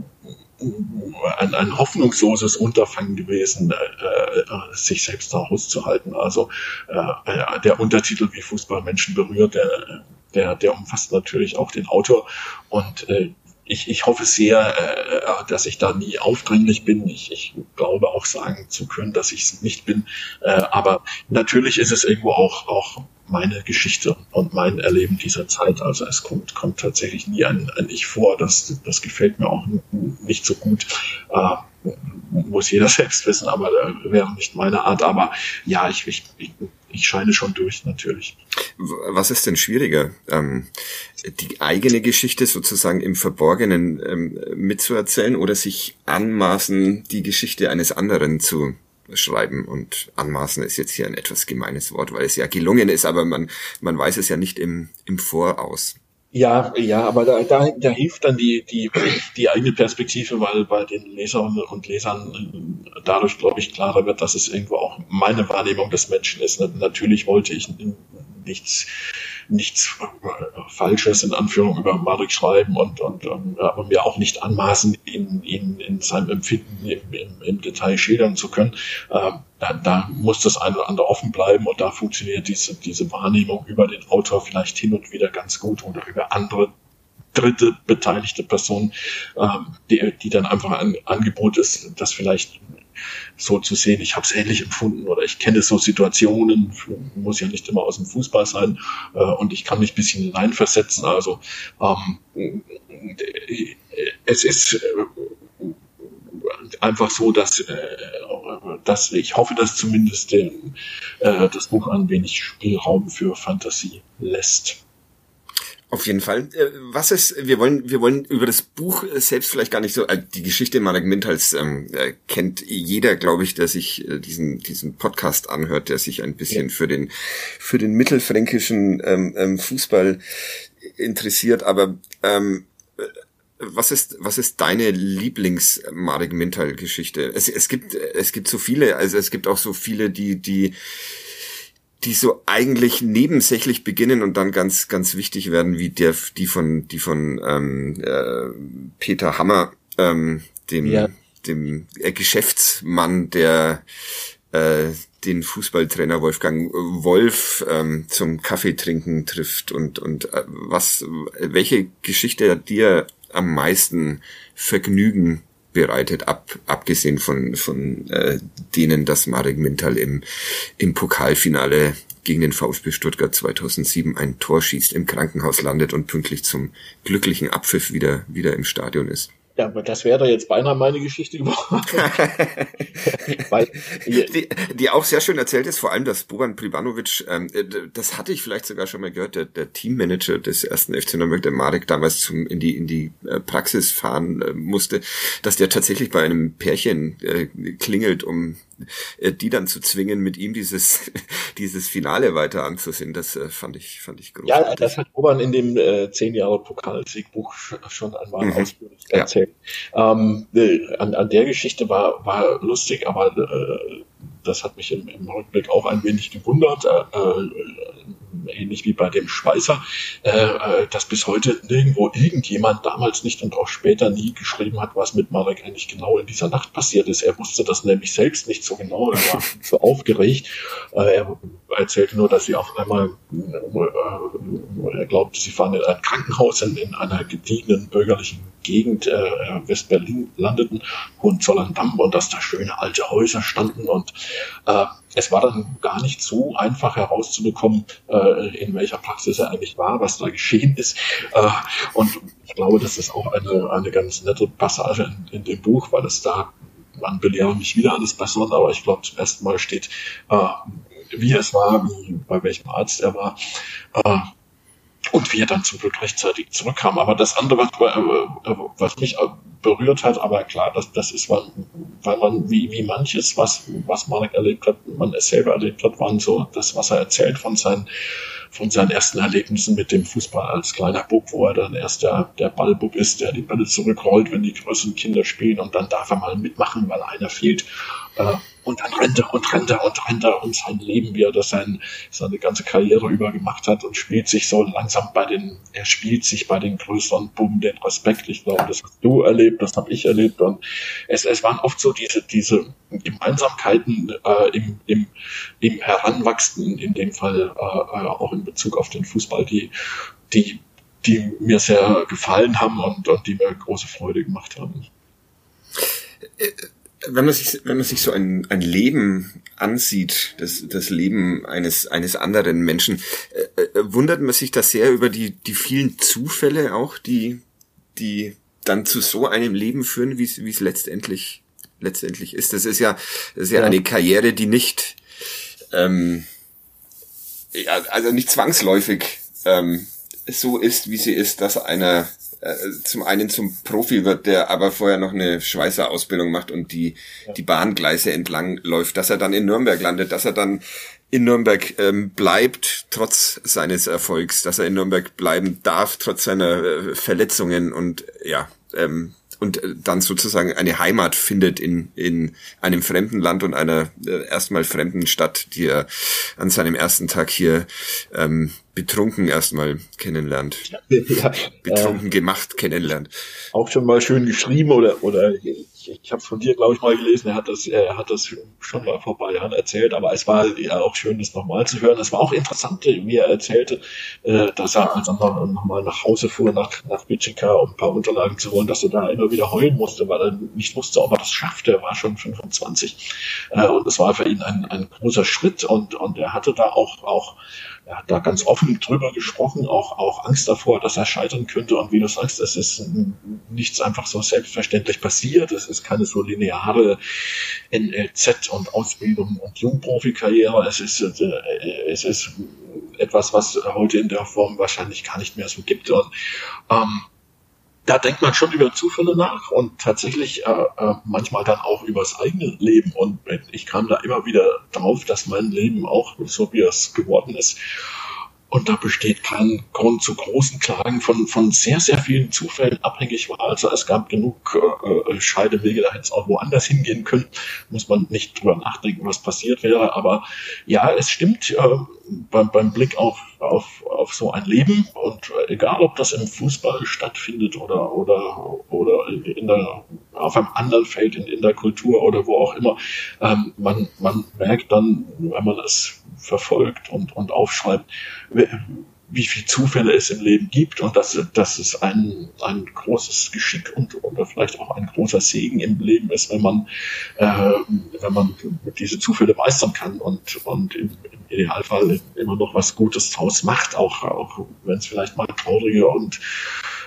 ein, ein hoffnungsloses Unterfangen gewesen, äh, äh, sich selbst da auszuhalten. Also äh, der Untertitel, wie Fußball Menschen berührt, der der, der umfasst natürlich auch den Autor und äh, ich, ich hoffe sehr, äh, dass ich da nie aufdringlich bin. Ich, ich glaube auch sagen zu können, dass ich es nicht bin. Äh, aber natürlich ist es irgendwo auch, auch meine Geschichte und mein Erleben dieser Zeit. Also es kommt, kommt tatsächlich nie ein, ein Ich vor. Das, das gefällt mir auch nicht so gut. Äh, muss jeder selbst wissen, aber äh, wäre nicht meine Art. Aber ja, ich, ich, ich scheine schon durch, natürlich. Was ist denn schwieriger? Ähm, die eigene Geschichte sozusagen im Verborgenen ähm, mitzuerzählen oder sich anmaßen, die Geschichte eines anderen zu schreiben und anmaßen ist jetzt hier ein etwas gemeines Wort, weil es ja gelungen ist, aber man, man weiß es ja nicht im, im Voraus. Ja, ja, aber da, da, da hilft dann die, die, die eigene Perspektive, weil bei den Leserinnen und Lesern dadurch, glaube ich, klarer wird, dass es irgendwo auch meine Wahrnehmung des Menschen ist. Natürlich wollte ich nichts, nichts Falsches in Anführung über Marek schreiben und, und, und aber mir auch nicht anmaßen, ihn, ihn in seinem Empfinden im, im, im Detail schildern zu können. Ähm, da, da muss das eine oder andere offen bleiben und da funktioniert diese, diese Wahrnehmung über den Autor vielleicht hin und wieder ganz gut oder über andere dritte beteiligte Personen, ähm, die, die dann einfach ein Angebot ist, das vielleicht so zu sehen, ich habe es ähnlich empfunden oder ich kenne so Situationen, muss ja nicht immer aus dem Fußball sein äh, und ich kann mich ein bisschen hineinversetzen. Also ähm, es ist äh, einfach so, dass, äh, dass ich hoffe, dass zumindest äh, das Buch ein wenig Spielraum für Fantasie lässt. Auf jeden Fall. Äh, was ist, wir wollen, wir wollen über das Buch selbst vielleicht gar nicht so, äh, die Geschichte Marek Mintals ähm, äh, kennt jeder, glaube ich, der sich diesen, diesen Podcast anhört, der sich ein bisschen ja. für den, für den mittelfränkischen ähm, ähm, Fußball interessiert, aber ähm, was ist, was ist deine Lieblings-Marek Mintal-Geschichte? Es, es gibt, es gibt so viele, also es gibt auch so viele, die, die, die so eigentlich nebensächlich beginnen und dann ganz, ganz wichtig werden, wie der, die von, die von ähm, äh, Peter Hammer, ähm, dem, ja. dem äh, Geschäftsmann, der äh, den Fußballtrainer Wolfgang Wolf ähm, zum Kaffeetrinken trifft und und äh, was welche Geschichte hat dir am meisten Vergnügen bereitet, ab, abgesehen von, von äh, denen, dass Marek Mintal im, im Pokalfinale gegen den VfB Stuttgart 2007 ein Tor schießt, im Krankenhaus landet und pünktlich zum glücklichen Abpfiff wieder, wieder im Stadion ist. Ja, aber das wäre jetzt beinahe meine Geschichte überhaupt. Weil, die, die auch sehr schön erzählt ist, vor allem, dass Boban Pribanovic, ähm, äh, das hatte ich vielleicht sogar schon mal gehört, der, der Teammanager des ersten FC Nürnberg, der Marek, damals zum, in die, in die äh, Praxis fahren äh, musste, dass der tatsächlich bei einem Pärchen äh, klingelt, um die dann zu zwingen, mit ihm dieses, dieses Finale weiter anzusehen, das äh, fand ich, fand ich großartig. Ja, das hat Boban in dem äh, zehn Jahre Pokalsiegbuch schon einmal mhm. ausführlich erzählt. Ja. Ähm, äh, an, an der Geschichte war, war lustig, aber äh, das hat mich im, im Rückblick auch ein wenig gewundert. Äh, äh ähnlich wie bei dem Schweißer, äh, äh, dass bis heute nirgendwo irgendjemand damals nicht und auch später nie geschrieben hat, was mit Marek eigentlich genau in dieser Nacht passiert ist. Er wusste das nämlich selbst nicht so genau, er war so aufgeregt. Äh, er erzählte nur, dass sie auf einmal, äh, er glaubte, sie fahren in ein Krankenhaus in, in einer gediegenen bürgerlichen Gegend äh, West-Berlin landeten, Hohenzollern-Damm, und dass da schöne alte Häuser standen und äh, es war dann gar nicht so einfach herauszubekommen, äh, in welcher Praxis er eigentlich war, was da geschehen ist. Äh, und ich glaube, das ist auch eine, eine ganz nette Passage in, in dem Buch, weil es da, man belehre mich wieder alles Personen, aber ich glaube, zum ersten Mal steht, äh, wie es war, wie, bei welchem Arzt er war. Äh, und wie er dann zum Glück rechtzeitig zurückkam. Aber das andere, was, was mich berührt hat, aber klar, das, das ist, weil man wie, wie manches, was, was Marek erlebt hat, man es selber erlebt hat, waren so das, was er erzählt von seinen, von seinen ersten Erlebnissen mit dem Fußball als kleiner Bub, wo er dann erst der, der Ballbub ist, der die Bälle zurückrollt, wenn die größeren Kinder spielen und dann darf er mal mitmachen, weil einer fehlt. Äh, und dann rennt er und rennt er und rennt er und sein Leben, wie er das sein, seine ganze Karriere über gemacht hat und spielt sich so langsam bei den, er spielt sich bei den größeren Buben den Respekt. Ich glaube, das hast du erlebt, das habe ich erlebt und es, es waren oft so diese, diese Gemeinsamkeiten äh, im, im, im Heranwachsen, in dem Fall äh, äh auch in Bezug auf den Fußball, die, die, die mir sehr gefallen haben und, und die mir große Freude gemacht haben. Wenn man sich, wenn man sich so ein, ein Leben ansieht, das, das Leben eines, eines anderen Menschen, äh, äh, wundert man sich da sehr über die, die vielen Zufälle auch, die, die dann zu so einem Leben führen, wie es, wie es letztendlich, letztendlich ist. Das ist ja, das ist ja, ja. eine Karriere, die nicht, ähm, ja, also nicht zwangsläufig ähm, so ist, wie sie ist, dass einer zum einen zum Profi wird, der aber vorher noch eine Schweißer-Ausbildung macht und die, ja. die Bahngleise entlang läuft, dass er dann in Nürnberg landet, dass er dann in Nürnberg ähm, bleibt, trotz seines Erfolgs, dass er in Nürnberg bleiben darf, trotz seiner äh, Verletzungen und ja, ähm, und äh, dann sozusagen eine Heimat findet in, in einem fremden Land und einer äh, erstmal fremden Stadt, die er an seinem ersten Tag hier ähm, betrunken erstmal kennenlernt. Ja, betrunken äh, gemacht kennenlernt. Auch schon mal schön geschrieben oder oder ich, ich habe von dir, glaube ich, mal gelesen, er hat das, er hat das schon mal vor ein paar Jahren erzählt, aber es war ja auch schön, das nochmal zu hören. Es war auch interessant, wie er erzählte, äh, dass er, als er nochmal nach Hause fuhr, nach, nach Wichita, um ein paar Unterlagen zu holen, dass er da immer wieder heulen musste, weil er nicht wusste, ob er das schafft. Er war schon 25. Äh, und es war für ihn ein, ein großer Schritt und, und er hatte da auch, auch er hat da ganz offen drüber gesprochen, auch, auch Angst davor, dass er scheitern könnte. Und wie du sagst, es ist nichts einfach so selbstverständlich passiert. Es ist keine so lineare NLZ und Ausbildung und Jungprofikarriere. Es ist, äh, es ist etwas, was heute in der Form wahrscheinlich gar nicht mehr so gibt. Und, ähm, da denkt man schon über Zufälle nach und tatsächlich äh, äh, manchmal dann auch über das eigene Leben. Und ich kam da immer wieder drauf, dass mein Leben auch so wie es geworden ist, und da besteht kein Grund zu großen Klagen von, von sehr, sehr vielen Zufällen abhängig war. Also es gab genug äh, äh, Scheidewege, da hätte es auch woanders hingehen können. Muss man nicht drüber nachdenken, was passiert wäre. Aber ja, es stimmt äh, beim, beim Blick auf, auf, auf so ein Leben und äh, egal, ob das im Fußball stattfindet oder, oder, oder in der, auf einem anderen Feld in, in der Kultur oder wo auch immer, ähm, man, man merkt dann, wenn man das verfolgt und, und aufschreibt, wie viele Zufälle es im Leben gibt und dass, dass es ein, ein großes Geschick und oder vielleicht auch ein großer Segen im Leben ist, wenn man, äh, wenn man diese Zufälle meistern kann und, und im, im Idealfall immer noch was Gutes draus macht, auch, auch wenn es vielleicht mal traurige und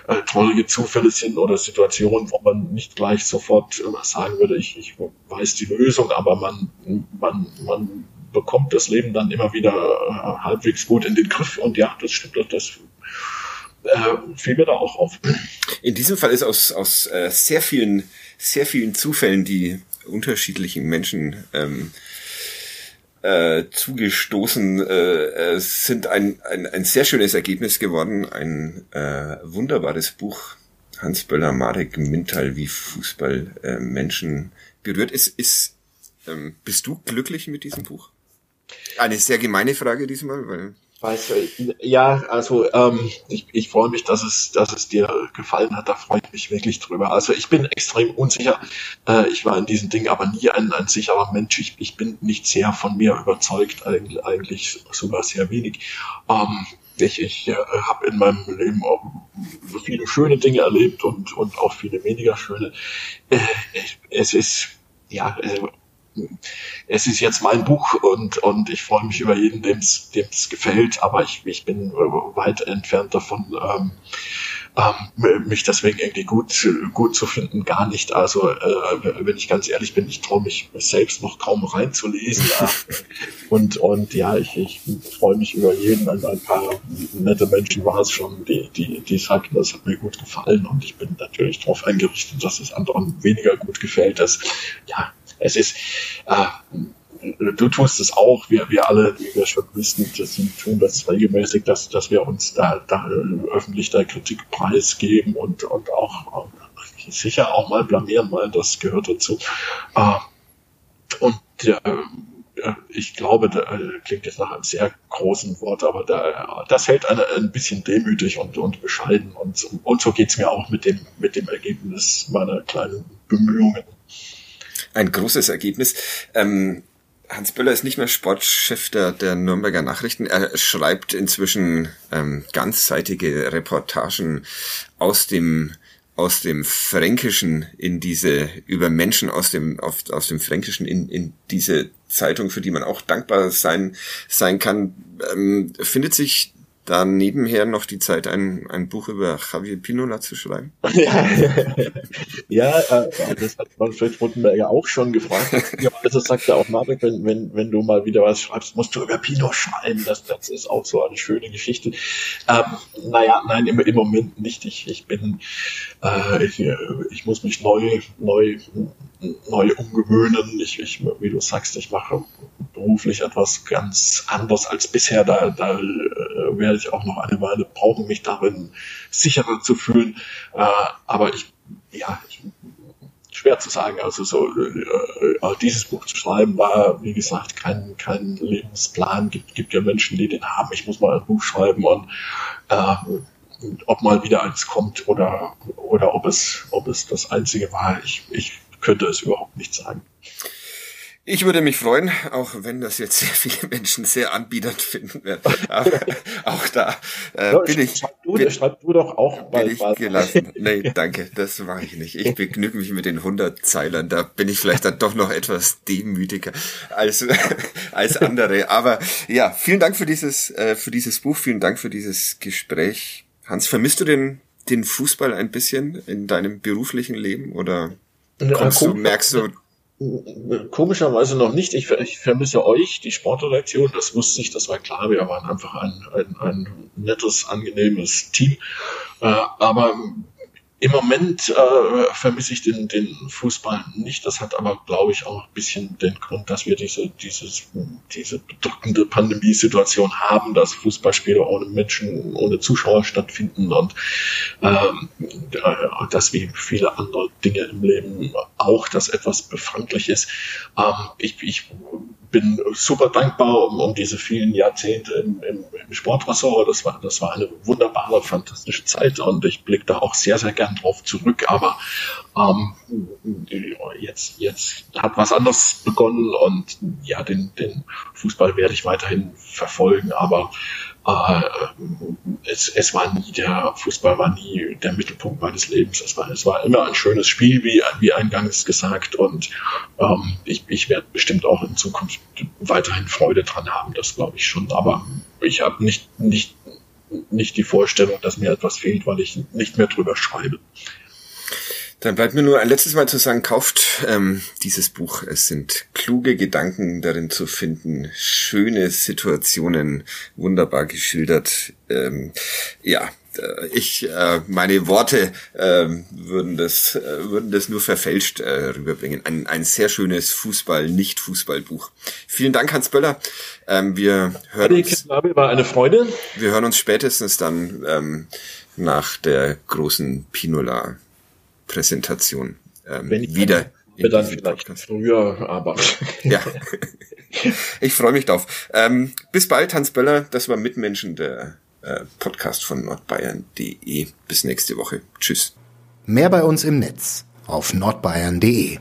äh, traurige Zufälle sind oder Situationen, wo man nicht gleich sofort sagen würde, ich, ich weiß die Lösung, aber man, man, man bekommt das Leben dann immer wieder äh, halbwegs gut in den Griff. Und ja, das stimmt, das äh, fiel mir da auch auf. In diesem Fall ist aus, aus äh, sehr vielen, sehr vielen Zufällen, die unterschiedlichen Menschen ähm, äh, zugestoßen äh, äh, sind ein, ein, ein sehr schönes Ergebnis geworden, ein äh, wunderbares Buch. Hans Böller, Marek Mintal, wie Fußball äh, Menschen berührt. Ist, ist, ähm, bist du glücklich mit diesem Buch? Eine sehr gemeine Frage diesmal, weil. Weißt du, ja, also ähm, ich, ich freue mich, dass es, dass es dir gefallen hat. Da freue ich mich wirklich drüber. Also ich bin extrem unsicher. Äh, ich war in diesen Dingen aber nie ein, ein sicherer Mensch. Ich, ich bin nicht sehr von mir überzeugt, eigentlich, eigentlich sogar sehr wenig. Ähm, ich ich äh, habe in meinem Leben auch viele schöne Dinge erlebt und, und auch viele weniger schöne. Äh, es ist, ja, äh, es ist jetzt mein Buch und, und ich freue mich über jeden, dem es gefällt, aber ich, ich bin weit entfernt davon, ähm, ähm, mich deswegen irgendwie gut, gut zu finden, gar nicht. Also, äh, wenn ich ganz ehrlich bin, ich traue mich selbst noch kaum reinzulesen. und, und ja, ich, ich freue mich über jeden. Ein, ein paar nette Menschen war es schon, die, die, die sagten, das hat mir gut gefallen und ich bin natürlich darauf eingerichtet, dass es anderen weniger gut gefällt. Das, ja, es ist, äh, du tust es auch, wir, wir alle, wie wir schon wissen, das tun das regelmäßig, dass, dass wir uns da, da öffentlich der Kritik preisgeben und, und auch äh, sicher auch mal blamieren, weil das gehört dazu. Äh, und äh, ich glaube, da klingt jetzt nach einem sehr großen Wort, aber da, das hält einen ein bisschen demütig und, und bescheiden. Und, und so geht's mir auch mit dem, mit dem Ergebnis meiner kleinen Bemühungen ein großes Ergebnis. Ähm, Hans Böller ist nicht mehr Sportchef der, der Nürnberger Nachrichten. Er schreibt inzwischen ähm, ganzseitige Reportagen aus dem aus dem Fränkischen in diese über Menschen aus dem auf, aus dem Fränkischen in, in diese Zeitung, für die man auch dankbar sein sein kann. Ähm, findet sich da nebenher noch die Zeit, ein, ein Buch über Javier Pinola zu schreiben? ja, äh, das hat Manfred Rottenberger auch schon gefragt. Also sagt er auch, Marek, wenn, wenn, wenn du mal wieder was schreibst, musst du über Pino schreiben. Das, das ist auch so eine schöne Geschichte. Ähm, naja, nein, im, im Moment nicht. Ich, ich bin, äh, ich, ich muss mich neu, neu, neu umgewöhnen. Ich, ich, wie du sagst, ich mache beruflich etwas ganz anderes als bisher. Da, da äh, werde ich auch noch eine Weile brauchen, mich darin sicherer zu fühlen. Äh, aber ich, ja, ich, schwer zu sagen. Also so äh, dieses Buch zu schreiben war, wie gesagt, kein, kein Lebensplan. Gibt, gibt ja Menschen, die den haben. Ich muss mal ein Buch schreiben und äh, ob mal wieder eins kommt oder oder ob es ob es das einzige war. Ich, ich könnte es überhaupt nicht sagen. Ich würde mich freuen, auch wenn das jetzt sehr viele Menschen sehr anbiedernd finden werden. Aber auch da äh, bin ich. Schreib du, bin, schreib du doch auch mal. Bin ich mal. gelassen. Nee, danke, das mache ich nicht. Ich begnüge mich mit den 100 Zeilern. Da bin ich vielleicht dann doch noch etwas demütiger als als andere. Aber ja, vielen Dank für dieses äh, für dieses Buch. Vielen Dank für dieses Gespräch. Hans, vermisst du den den Fußball ein bisschen in deinem beruflichen Leben oder kommst du, merkst du Komischerweise noch nicht. Ich, ich, vermisse euch, die Sportredaktion. Das wusste ich, das war klar. Wir waren einfach ein, ein, ein nettes, angenehmes Team. Äh, aber Im Moment äh, vermisse ich den, den Fußball nicht. Das hat aber, glaube ich, auch ein bisschen den Grund, dass wir diese, dieses, diese bedrückende Pandemiesituation haben, dass Fußballspiele ohne Menschen, ohne Zuschauer stattfinden und ähm, äh, dass wie viele andere Dinge im Leben auch das etwas befremdlich ist. Ähm, ich, ich bin super dankbar um, um diese vielen Jahrzehnte im, im, im Sportressort. Das war, das war eine wunderbare, fantastische Zeit und ich blicke da auch sehr, sehr gern drauf zurück. Aber ähm, jetzt, jetzt hat was anderes begonnen und ja, den, den Fußball werde ich weiterhin verfolgen, aber es, es war nie der Fußball war nie der Mittelpunkt meines Lebens. Es war, es war immer ein schönes Spiel, wie, wie eingangs gesagt. Und ähm, ich, ich werde bestimmt auch in Zukunft weiterhin Freude dran haben, das glaube ich schon. Aber ich habe nicht, nicht, nicht die Vorstellung, dass mir etwas fehlt, weil ich nicht mehr drüber schreibe. Dann bleibt mir nur ein letztes Mal zu sagen, kauft ähm, dieses Buch. Es sind kluge Gedanken darin zu finden, schöne Situationen, wunderbar geschildert. Ähm, ja, äh, ich äh, meine Worte äh, würden das äh, würden das nur verfälscht äh, rüberbringen. Ein, ein sehr schönes Fußball nicht Fußballbuch. Vielen Dank Hans Böller. Ähm, wir hören uns. War eine Freude. Wir hören uns spätestens dann ähm, nach der großen Pinola Präsentation ähm, wieder. In dann vielleicht Podcast. früher, aber. ja. Ich freue mich drauf. Ähm, bis bald, Hans Böller. Das war Mitmenschen, der äh, Podcast von nordbayern.de. Bis nächste Woche. Tschüss. Mehr bei uns im Netz auf nordbayern.de.